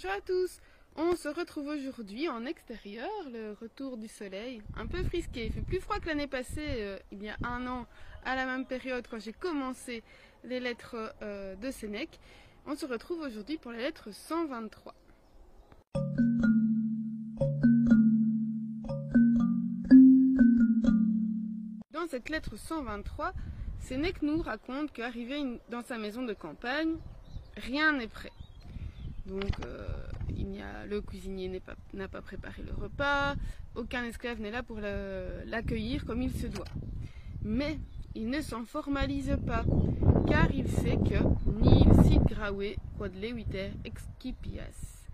Bonjour à tous On se retrouve aujourd'hui en extérieur, le retour du soleil, un peu frisqué. Il fait plus froid que l'année passée, euh, il y a un an, à la même période, quand j'ai commencé les lettres euh, de Sénèque. On se retrouve aujourd'hui pour la lettre 123. Dans cette lettre 123, Sénèque nous raconte qu'arrivé dans sa maison de campagne, rien n'est prêt. Donc, euh, le cuisinier n'a pas, préparé le repas, aucun esclave n'est là pour l'accueillir comme il se doit. Mais il ne s'en formalise pas, car il sait que nil sit grave quod leviter excipias.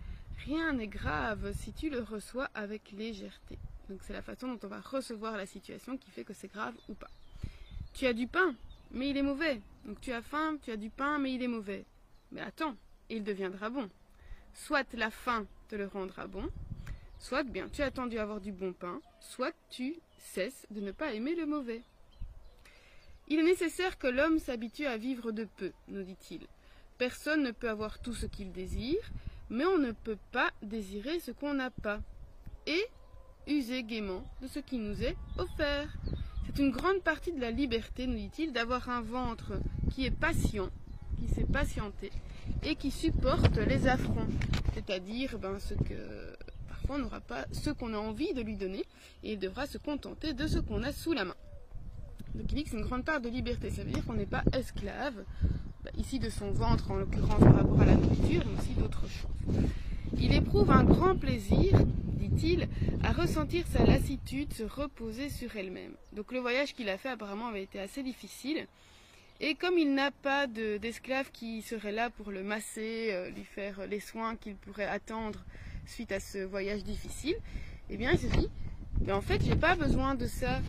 Rien n'est grave si tu le reçois avec légèreté. Donc c'est la façon dont on va recevoir la situation qui fait que c'est grave ou pas. Tu as du pain, mais il est mauvais. Donc tu as faim, tu as du pain, mais il est mauvais. Mais attends, il deviendra bon soit la faim te le rendra bon, soit bien tu as attendu avoir du bon pain, soit tu cesses de ne pas aimer le mauvais. Il est nécessaire que l'homme s'habitue à vivre de peu, nous dit-il. Personne ne peut avoir tout ce qu'il désire, mais on ne peut pas désirer ce qu'on n'a pas. Et user gaiement de ce qui nous est offert. C'est une grande partie de la liberté, nous dit-il, d'avoir un ventre qui est patient, qui s'est patienté, et qui supporte les affronts, c'est-à-dire ben, ce qu'on a envie de lui donner et il devra se contenter de ce qu'on a sous la main. Donc il dit que c'est une grande part de liberté, ça veut dire qu'on n'est pas esclave, ben, ici de son ventre en l'occurrence par rapport à la nourriture, mais aussi d'autres choses. Il éprouve un grand plaisir, dit-il, à ressentir sa lassitude se reposer sur elle-même. Donc le voyage qu'il a fait apparemment avait été assez difficile. Et comme il n'a pas d'esclave qui serait là pour le masser, euh, lui faire les soins qu'il pourrait attendre suite à ce voyage difficile, eh bien il se dit, mais en fait j'ai pas besoin de ça,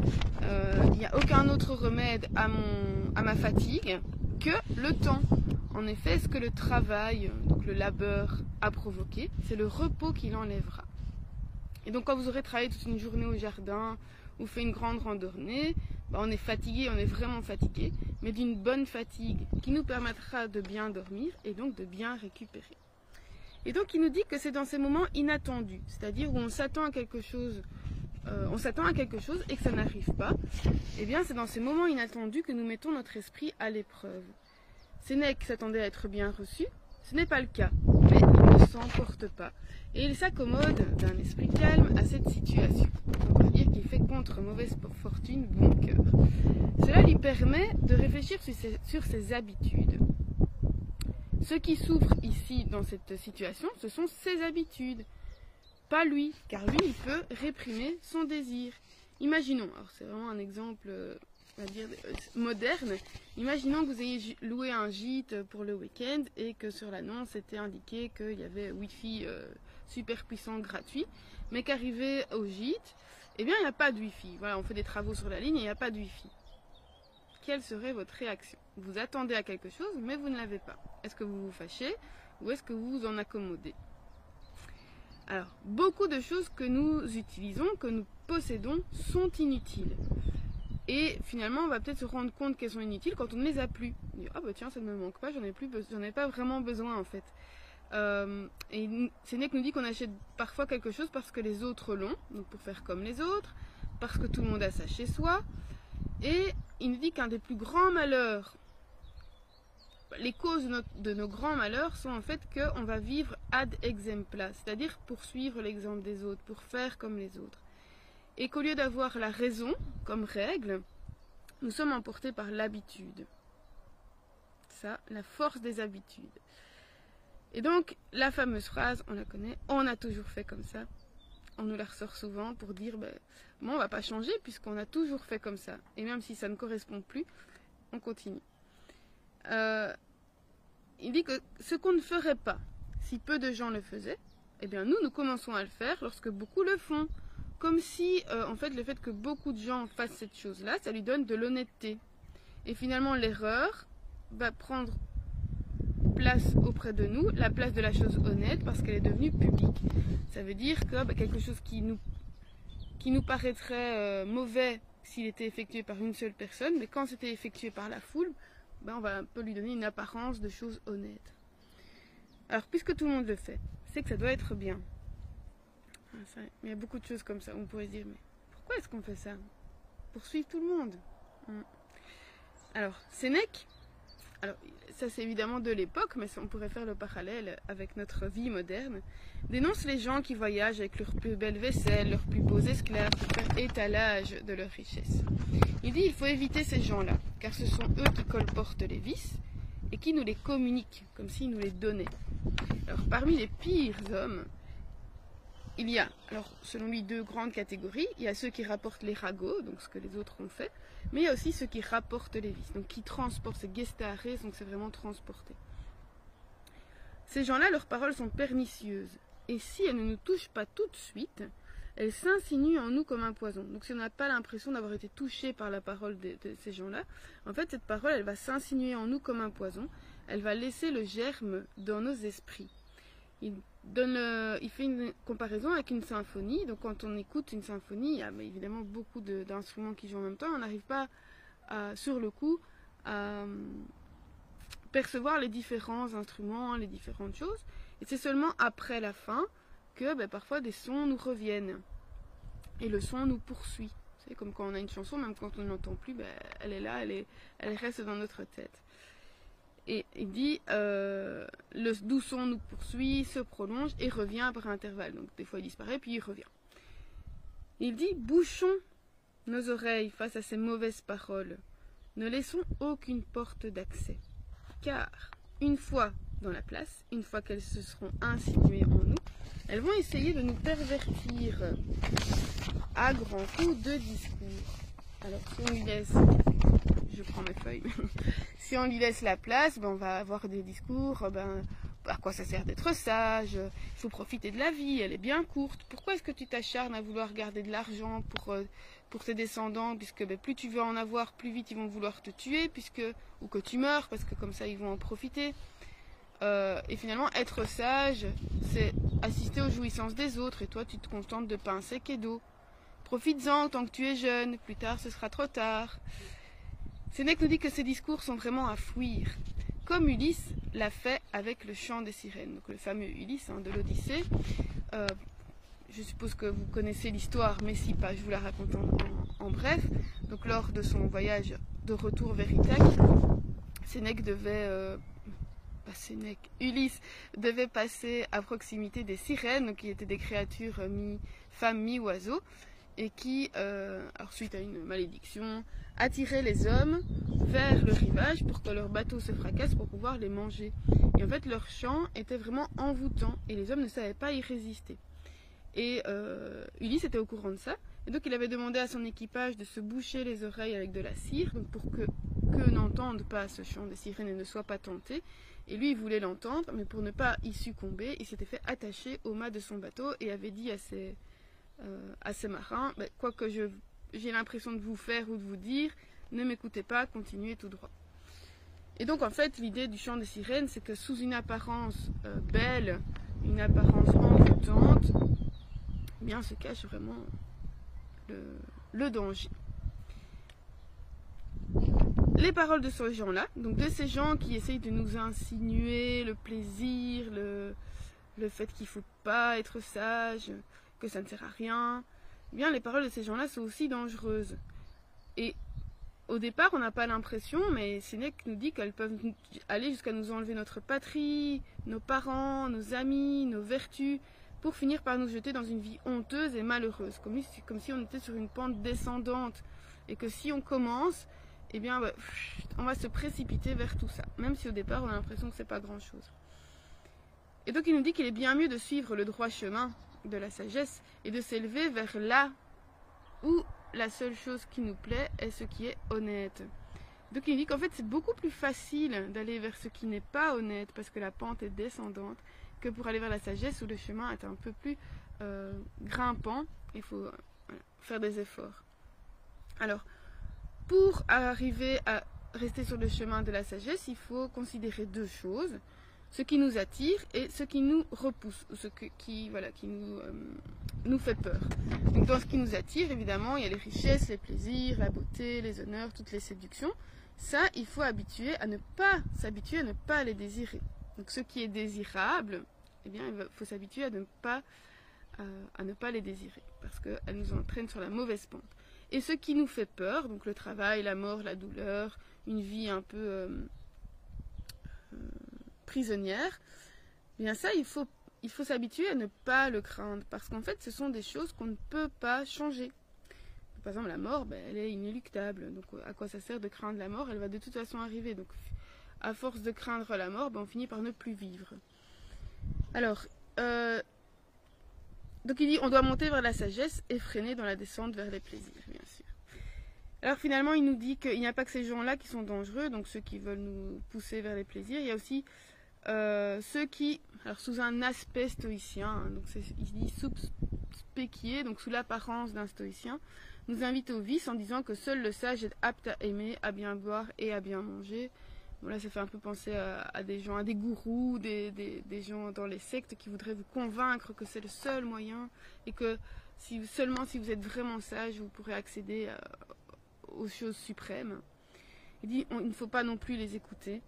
euh, il n'y a aucun autre remède à, ma fatigue que le temps. En effet, ce que le travail, donc le labeur, a provoqué, c'est le repos qui l'enlèvera. Et donc quand vous aurez travaillé toute une journée au jardin ou fait une grande randonnée, bah, on est fatigué, on est vraiment fatigué, mais d'une bonne fatigue qui nous permettra de bien dormir et donc de bien récupérer. Et donc il nous dit que c'est dans ces moments inattendus, c'est-à-dire où on s'attend à quelque chose, euh, on s'attend à quelque chose et que ça n'arrive pas. Eh bien, c'est dans ces moments inattendus que nous mettons notre esprit à l'épreuve. Sénèque s'attendait à être bien reçu, ce n'est pas le cas, mais il ne s'emporte pas. Et il s'accommode d'un esprit calme à cette situation. Fait contre mauvaise fortune bon cœur. Cela lui permet de réfléchir sur ses, habitudes. Ce qui souffre ici dans cette situation, ce sont ses habitudes. Pas lui, car lui, il peut réprimer son désir. Imaginons, alors c'est vraiment un exemple euh, va dire, euh, moderne. Imaginons que vous ayez loué un gîte pour le week-end et que sur l'annonce était indiqué qu'il y avait Wi-Fi euh, super puissant gratuit, mais qu'arrivé au gîte, eh bien il n'y a pas de Wi-Fi. Voilà, on fait des travaux sur la ligne et il n'y a pas de Wi-Fi. Quelle serait votre réaction? Vous attendez à quelque chose, mais vous ne l'avez pas. Est-ce que vous vous fâchez ou est-ce que vous vous en accommodez? Alors, beaucoup de choses que nous utilisons, que nous possédons, sont inutiles. Et finalement, on va peut-être se rendre compte qu'elles sont inutiles quand on ne les a plus. ah bah tiens, ça ne me manque pas, j'en ai j'en ai pas vraiment besoin en fait. Euh, et Sénèque nous dit qu'on achète parfois quelque chose parce que les autres l'ont, donc pour faire comme les autres, parce que tout le monde a ça chez soi. Et il nous dit qu'un des plus grands malheurs, les causes de, nos grands malheurs sont en fait qu'on va vivre ad exempla, c'est-à-dire pour suivre l'exemple des autres, pour faire comme les autres et qu'au lieu d'avoir la raison comme règle, nous sommes emportés par l'habitude. Ça, la force des habitudes. Et donc, la fameuse phrase, on la connaît, on a toujours fait comme ça. On nous la ressort souvent pour dire, ben, moi, on va pas changer puisqu'on a toujours fait comme ça. Et même si ça ne correspond plus, on continue. Euh, il dit que ce qu'on ne ferait pas, si peu de gens le faisaient, eh bien nous, nous commençons à le faire lorsque beaucoup le font. Comme si, euh, en fait, le fait que beaucoup de gens fassent cette chose-là, ça lui donne de l'honnêteté. Et finalement, l'erreur va prendre place auprès de nous, la place de la chose honnête, parce qu'elle est devenue publique. Ça veut dire que bah, quelque chose qui nous, paraîtrait euh, mauvais s'il était effectué par une seule personne, mais quand c'était effectué par la foule, bah, on va un peu lui donner une apparence de chose honnête. Alors, puisque tout le monde le fait, c'est que ça doit être bien. Ah, il y a beaucoup de choses comme ça. On pourrait se dire, mais pourquoi est-ce qu'on fait ça? Pour suivre tout le monde. Hmm. Alors, Sénèque, alors ça c'est évidemment de l'époque, mais on pourrait faire le parallèle avec notre vie moderne, dénonce les gens qui voyagent avec leurs plus belles vaisselles, leurs plus beaux esclaves pour faire étalage de leurs richesses. Il dit il faut éviter ces gens-là, car ce sont eux qui colportent les vices et qui nous les communiquent, comme s'ils nous les donnaient. Alors parmi les pires hommes, il y a, alors selon lui, deux grandes catégories. Il y a ceux qui rapportent les ragots, donc ce que les autres ont fait, mais il y a aussi ceux qui rapportent les vices, donc qui transportent, c'est gestares, donc c'est vraiment transporté. Ces gens-là, leurs paroles sont pernicieuses, et si elles ne nous touchent pas tout de suite, elles s'insinuent en nous comme un poison. Donc si on n'a pas l'impression d'avoir été touché par la parole de, ces gens-là, en fait cette parole, elle va s'insinuer en nous comme un poison, elle va laisser le germe dans nos esprits euh, il fait une comparaison avec une symphonie. Donc quand on écoute une symphonie, il y a évidemment beaucoup d'instruments qui jouent en même temps. On n'arrive pas sur le coup à euh, percevoir les différents instruments, les différentes choses. Et c'est seulement après la fin que ben, parfois des sons nous reviennent. Et le son nous poursuit. C'est comme quand on a une chanson, même quand on n'entend plus, ben, elle est là, elle reste dans notre tête. Et il dit euh, le doux son nous poursuit, se prolonge et revient par intervalle. Donc des fois il disparaît puis il revient. Il dit bouchons nos oreilles face à ces mauvaises paroles. Ne laissons aucune porte d'accès. Car une fois dans la place, une fois qu'elles se seront insinuées en nous, elles vont essayer de nous pervertir à grands coups de discours. Alors si on lui laisse, prends si on lui laisse la place, ben, on va avoir des discours, ben, à quoi ça sert d'être sage, il faut profiter de la vie, elle est bien courte, pourquoi est-ce que tu t'acharnes à vouloir garder de l'argent pour, euh, pour tes descendants, puisque ben, plus tu veux en avoir, plus vite ils vont vouloir te tuer, puisque, ou que tu meurs, parce que comme ça ils vont en profiter. Euh, et finalement, être sage, c'est assister aux jouissances des autres, et toi tu te contentes de pain sec et d'eau. Profites-en tant que tu es jeune, plus tard ce sera trop tard. Sénèque nous dit que ces discours sont vraiment à fuir, comme Ulysse l'a fait avec le chant des sirènes, le fameux Ulysse hein, de l'Odyssée. Euh, je suppose que vous connaissez l'histoire, mais si pas, je vous la raconte en, bref. Donc lors de son voyage de retour vers Ithaque, Sénèque devait... Euh, Ulysse devait passer à proximité des sirènes, qui étaient des créatures mi-femmes, mi-oiseaux et qui, euh, suite à une malédiction, attirait les hommes vers le rivage pour que leur bateau se fracasse pour pouvoir les manger. Et en fait, leur chant était vraiment envoûtant et les hommes ne savaient pas y résister. Et euh, Ulysse était au courant de ça. Et donc il avait demandé à son équipage de se boucher les oreilles avec de la cire, pour que que n'entendent pas ce chant des sirènes et ne soient pas tentés. Et lui, il voulait l'entendre, mais pour ne pas y succomber, il s'était fait attacher au mât de son bateau et avait dit à ses, euh, à quoi que j'ai l'impression de vous faire ou de vous dire, ne m'écoutez pas, continuez tout droit. Et donc en fait, l'idée du chant des sirènes, c'est que sous une apparence euh, belle, une apparence envoûtante, eh bien se cache vraiment le, le danger. Les paroles de ces gens-là, donc de ces gens qui essayent de nous insinuer le plaisir, le, le fait qu'il ne faut pas être sage, que ça ne sert à rien, eh bien les paroles de ces gens-là sont aussi dangereuses. Et au départ, on n'a pas l'impression, mais Sénèque nous dit qu'elles peuvent aller jusqu'à nous enlever notre patrie, nos parents, nos amis, nos vertus, pour finir par nous jeter dans une vie honteuse et malheureuse, comme si, on était sur une pente descendante, et que si on commence, eh bien, bah, on va se précipiter vers tout ça, même si au départ, on a l'impression que c'est pas grand-chose. Et donc, il nous dit qu'il est bien mieux de suivre le droit chemin, de la sagesse et de s'élever vers là où la seule chose qui nous plaît est ce qui est honnête. Donc il dit qu'en fait c'est beaucoup plus facile d'aller vers ce qui n'est pas honnête parce que la pente est descendante que pour aller vers la sagesse où le chemin est un peu plus euh, grimpant. Il faut faire des efforts. Alors pour arriver à rester sur le chemin de la sagesse, il faut considérer deux choses ce qui nous attire et ce qui nous repousse, ou ce qui, voilà, qui nous, euh, nous fait peur. Donc dans ce qui nous attire, évidemment, il y a les richesses, les plaisirs, la beauté, les honneurs, toutes les séductions. Ça, il faut habituer à ne pas s'habituer à ne pas les désirer. Donc ce qui est désirable eh bien, il faut s'habituer à ne pas euh, les désirer, parce qu'elles nous entraînent sur la mauvaise pente. Et ce qui nous fait peur, donc le travail, la mort, la douleur, une vie un peu euh, prisonnière, eh bien ça, il faut, il faut s'habituer à ne pas le craindre, parce qu'en fait, ce sont des choses qu'on ne peut pas changer. Par exemple, la mort, ben, elle est inéluctable. Donc, à quoi ça sert de craindre la mort? Elle va de toute façon arriver. Donc, à force de craindre la mort, ben, on finit par ne plus vivre. Alors, euh, donc il dit on doit monter vers la sagesse et freiner dans la descente vers les plaisirs, bien sûr. Alors finalement, il nous dit qu'il n'y a pas que ces gens-là qui sont dangereux, donc ceux qui veulent nous pousser vers les plaisirs. Il y a aussi euh, ceux qui, alors sous un aspect stoïcien, hein, donc il dit donc sous l'apparence d'un stoïcien, nous invitent au vice en disant que seul le sage est apte à aimer, à bien boire et à bien manger. Bon, ça fait un peu penser à, des gens, à des gourous, des, gens dans les sectes qui voudraient vous convaincre que c'est le seul moyen et que si, seulement si vous êtes vraiment sage, vous pourrez accéder euh, aux choses suprêmes. Il dit il ne faut pas non plus les écouter.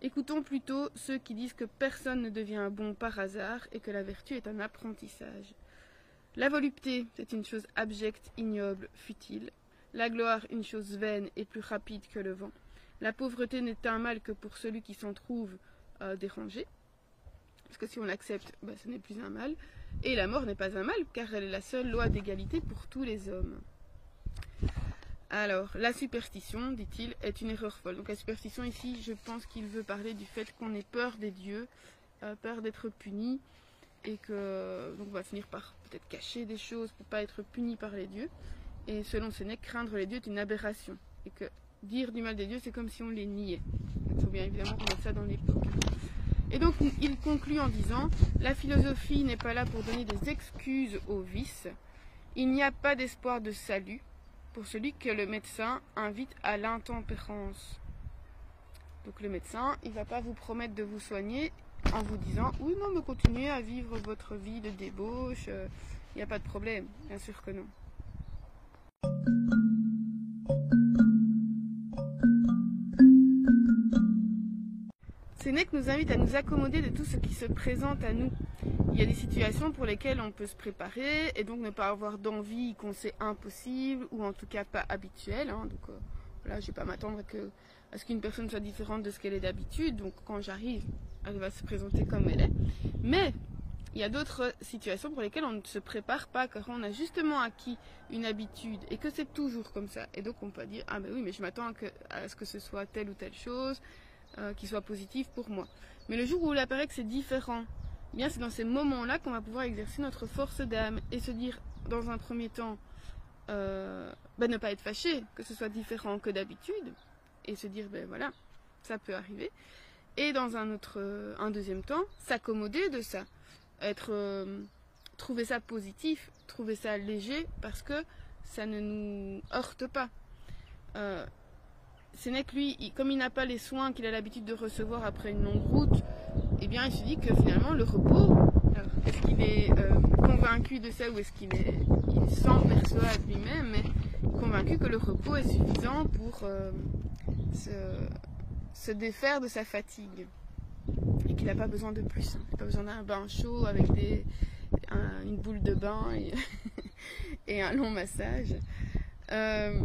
Écoutons plutôt ceux qui disent que personne ne devient bon par hasard et que la vertu est un apprentissage. La volupté, c'est une chose abjecte, ignoble, futile. La gloire, une chose vaine et plus rapide que le vent. La pauvreté n'est un mal que pour celui qui s'en trouve euh, dérangé. Parce que si on l'accepte, bah, ce n'est plus un mal. Et la mort n'est pas un mal, car elle est la seule loi d'égalité pour tous les hommes. Alors, la superstition, dit-il, est une erreur folle. Donc la superstition ici, je pense qu'il veut parler du fait qu'on ait peur des dieux, euh, peur d'être puni, et que donc on va finir par peut-être cacher des choses pour pas être puni par les dieux. Et selon Sénèque, craindre les dieux est une aberration, et que dire du mal des dieux, c'est comme si on les niait. Il faut bien évidemment remettre ça dans l'époque. Et donc il conclut en disant La philosophie n'est pas là pour donner des excuses aux vices. Il n'y a pas d'espoir de salut pour celui que le médecin invite à l'intempérance. Donc le médecin, il ne va pas vous promettre de vous soigner en vous disant Oui, non, mais continuez à vivre votre vie de débauche, il euh, n'y a pas de problème. Bien sûr que non. Sénèque nous invite à nous accommoder de tout ce qui se présente à nous. Il y a des situations pour lesquelles on peut se préparer et donc ne pas avoir d'envie qu'on sait impossible ou en tout cas pas habituel. Hein. Donc euh, voilà, je vais pas m'attendre à ce qu'une personne soit différente de ce qu'elle est d'habitude. Donc quand j'arrive, elle va se présenter comme elle est. Mais il y a d'autres situations pour lesquelles on ne se prépare pas car on a justement acquis une habitude et que c'est toujours comme ça. Et donc on peut dire ah ben oui mais je m'attends à ce que ce soit telle ou telle chose euh, qui soit positif pour moi. Mais le jour où il apparaît que c'est différent, eh bien c'est dans ces moments-là qu'on va pouvoir exercer notre force d'âme et se dire dans un premier temps, euh, ben, ne pas être fâché que ce soit différent que d'habitude et se dire ben voilà, ça peut arriver. Et dans un autre, euh, un deuxième temps, s'accommoder de ça, être, trouver ça positif, trouver ça léger parce que ça ne nous heurte pas. N'est que lui, comme il n'a pas les soins qu'il a l'habitude de recevoir après une longue route, eh bien, il se dit que finalement, le repos, est-ce qu'il est, euh, convaincu de ça ou est-ce qu'il est, il s'en perçoit lui-même, mais convaincu que le repos est suffisant pour euh, se, défaire de sa fatigue et qu'il n'a pas besoin de plus. Il n'a pas besoin d'un bain chaud avec des, une boule de bain et, et un long massage. Euh,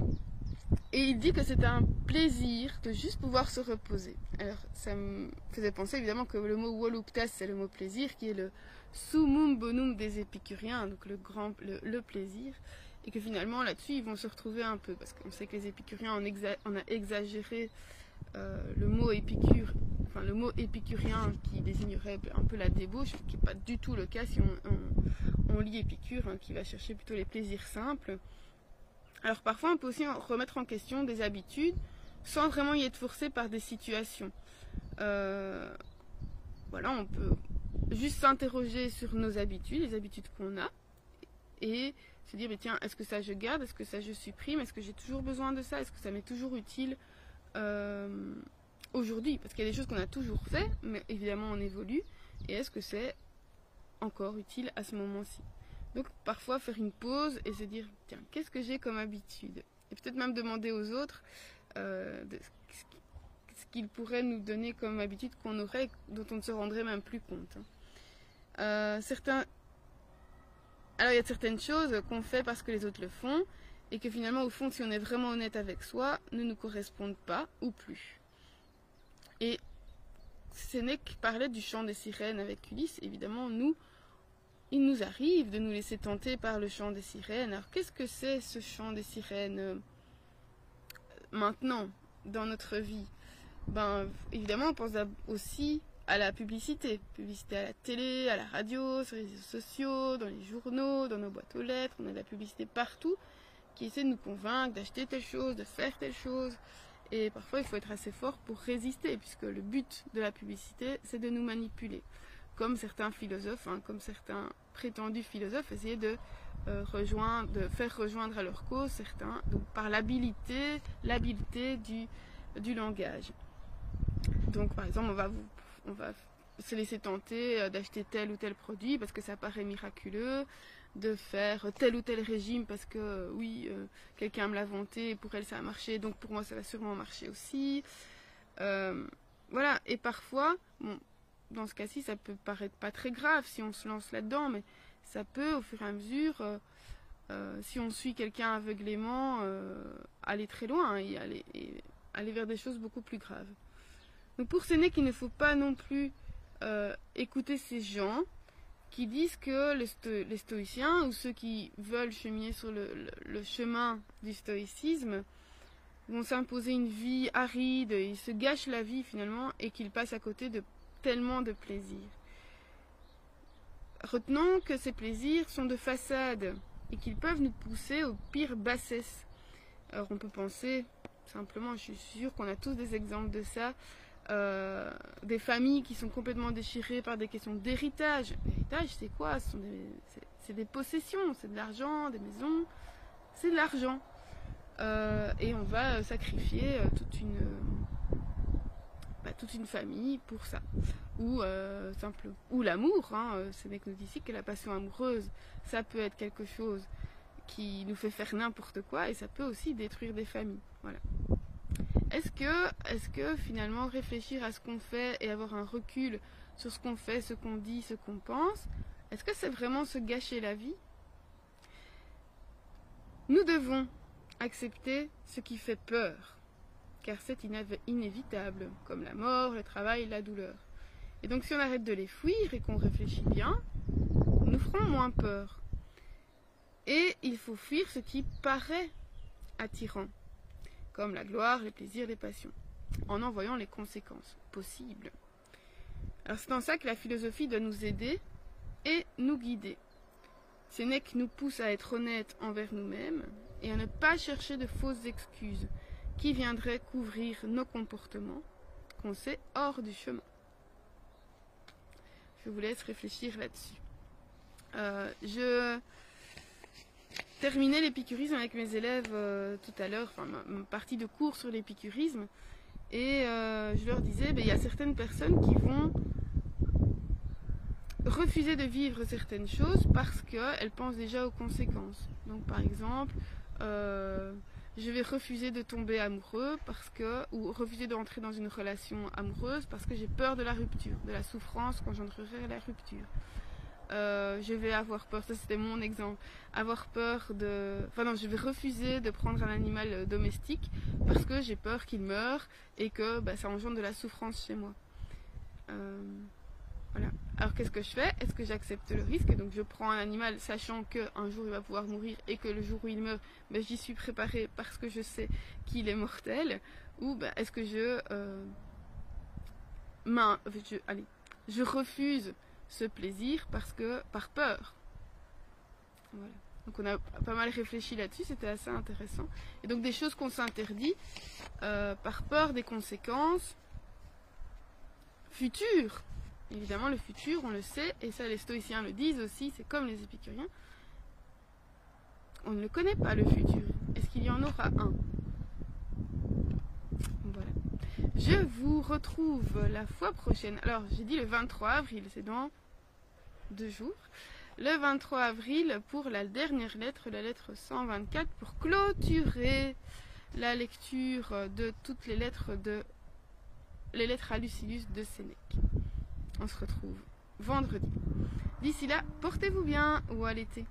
et il dit que c'est un plaisir de juste pouvoir se reposer. Alors, ça me faisait penser évidemment que le mot woluptas, c'est le mot plaisir, qui est le summum bonum des épicuriens, donc le grand, le, plaisir. Et que finalement, là-dessus, ils vont se retrouver un peu, parce qu'on sait que les épicuriens, on, a exagéré euh, le mot épicure, enfin le mot épicurien qui désignerait un peu la débauche, qui n'est pas du tout le cas si on, lit épicure, hein, qui va chercher plutôt les plaisirs simples. Alors parfois on peut aussi remettre en question des habitudes sans vraiment y être forcé par des situations. Euh, voilà, on peut juste s'interroger sur nos habitudes, les habitudes qu'on a, et se dire, mais tiens, est-ce que ça je garde, est-ce que ça je supprime, est-ce que j'ai toujours besoin de ça, est-ce que ça m'est toujours utile euh, aujourd'hui? Parce qu'il y a des choses qu'on a toujours fait, mais évidemment on évolue, et est-ce que c'est encore utile à ce moment-ci? Donc parfois faire une pause et se dire, tiens, qu'est-ce que j'ai comme habitude? Et peut-être même demander aux autres euh, ce qu'ils pourraient nous donner comme habitude qu'on aurait, dont on ne se rendrait même plus compte. Hein. Euh. Alors il y a certaines choses qu'on fait parce que les autres le font et que finalement au fond si on est vraiment honnête avec soi ne nous correspondent pas ou plus. Et Sénèque parlait du chant des sirènes avec Ulysse, évidemment nous il nous arrive de nous laisser tenter par le chant des sirènes. Alors qu'est-ce que c'est ce chant des sirènes euh, maintenant dans notre vie? Ben évidemment on pense aussi à la publicité. Publicité à la télé, à la radio, sur les réseaux sociaux, dans les journaux, dans nos boîtes aux lettres. On a de la publicité partout qui essaie de nous convaincre d'acheter telle chose, de faire telle chose. Et parfois, il faut être assez fort pour résister, puisque le but de la publicité, c'est de nous manipuler. Comme certains philosophes, hein, comme certains prétendus philosophes, essayer de, euh, rejoindre, de faire rejoindre à leur cause certains, donc par l'habileté, l'habileté du, du langage. Donc, par exemple, on va on va se laisser tenter euh, d'acheter tel ou tel produit parce que ça paraît miraculeux, de faire tel ou tel régime parce que euh, oui, quelqu'un me l'a vanté et pour elle ça a marché, donc pour moi ça va sûrement marcher aussi. voilà, et parfois, bon, dans ce cas-ci, ça peut paraître pas très grave si on se lance là-dedans, mais ça peut au fur et à mesure, si on suit quelqu'un aveuglément, aller très loin et aller, vers des choses beaucoup plus graves. Donc pour Sénèque, il ne faut pas non plus euh, écouter ces gens qui disent que les, stoïciens ou ceux qui veulent cheminer sur le, chemin du stoïcisme vont s'imposer une vie aride, ils se gâchent la vie finalement et qu'ils passent à côté de tellement de plaisirs. Retenons que ces plaisirs sont de façade et qu'ils peuvent nous pousser aux pires bassesses. Alors on peut penser simplement, je suis sûre qu'on a tous des exemples de ça, euh, des familles qui sont complètement déchirées par des questions d'héritage. L'héritage, c'est quoi? C'est des, possessions, c'est de l'argent, des maisons, c'est de l'argent. Euh, et on va sacrifier euh, toute une, toute une famille pour ça. Ou simple, ou l'amour. Hein, ce n'est que nous dit ici que la passion amoureuse, ça peut être quelque chose qui nous fait faire n'importe quoi et ça peut aussi détruire des familles. Voilà. Est-ce que, est que finalement réfléchir à ce qu'on fait et avoir un recul sur ce qu'on fait, ce qu'on dit, ce qu'on pense, est-ce que c'est vraiment se gâcher la vie? Nous devons accepter ce qui fait peur, car c'est inévitable, comme la mort, le travail, la douleur. Et donc si on arrête de les fuir et qu'on réfléchit bien, nous ferons moins peur. Et il faut fuir ce qui paraît attirant comme la gloire, les plaisirs, les passions, en en voyant les conséquences possibles. Alors c'est en ça que la philosophie doit nous aider et nous guider. Sénèque nous pousse à être honnêtes envers nous-mêmes et à ne pas chercher de fausses excuses qui viendraient couvrir nos comportements qu'on sait hors du chemin. Je vous laisse réfléchir là-dessus. Euh, je terminé l'épicurisme avec mes élèves euh, tout à l'heure, enfin ma, partie de cours sur l'épicurisme, et euh, je leur disais, ben, il y a certaines personnes qui vont refuser de vivre certaines choses parce qu'elles pensent déjà aux conséquences. Donc par exemple, je vais refuser de tomber amoureux parce que, ou refuser d'entrer dans une relation amoureuse parce que j'ai peur de la rupture, de la souffrance qu'engendrerait la rupture. Euh, je vais avoir peur, ça c'était mon exemple, avoir peur de... Enfin non, je vais refuser de prendre un animal euh, domestique parce que j'ai peur qu'il meure et que bah, ça engendre de la souffrance chez moi. Euh, voilà. Alors qu'est-ce que je fais? Est-ce que j'accepte le risque? Donc je prends un animal sachant qu'un jour il va pouvoir mourir et que le jour où il meurt, bah, j'y suis préparée parce que je sais qu'il est mortel Ou bah, est-ce que je... Allez, je refuse ce plaisir parce que par peur. Voilà. Donc on a pas mal réfléchi là-dessus, c'était assez intéressant. Et donc des choses qu'on s'interdit euh, par peur des conséquences futures. Évidemment, le futur, on le sait, et ça les stoïciens le disent aussi, c'est comme les épicuriens. On ne le connaît pas le futur. Est-ce qu'il y en aura un? Voilà. Je vous retrouve la fois prochaine. Alors, j'ai dit le 23 avril, c'est dans deux jours, le 23 avril pour la dernière lettre, la lettre 124, pour clôturer la lecture de toutes les lettres de les lettres à Lucilius de Sénèque. On se retrouve vendredi. D'ici là, portez-vous bien ou à l'été.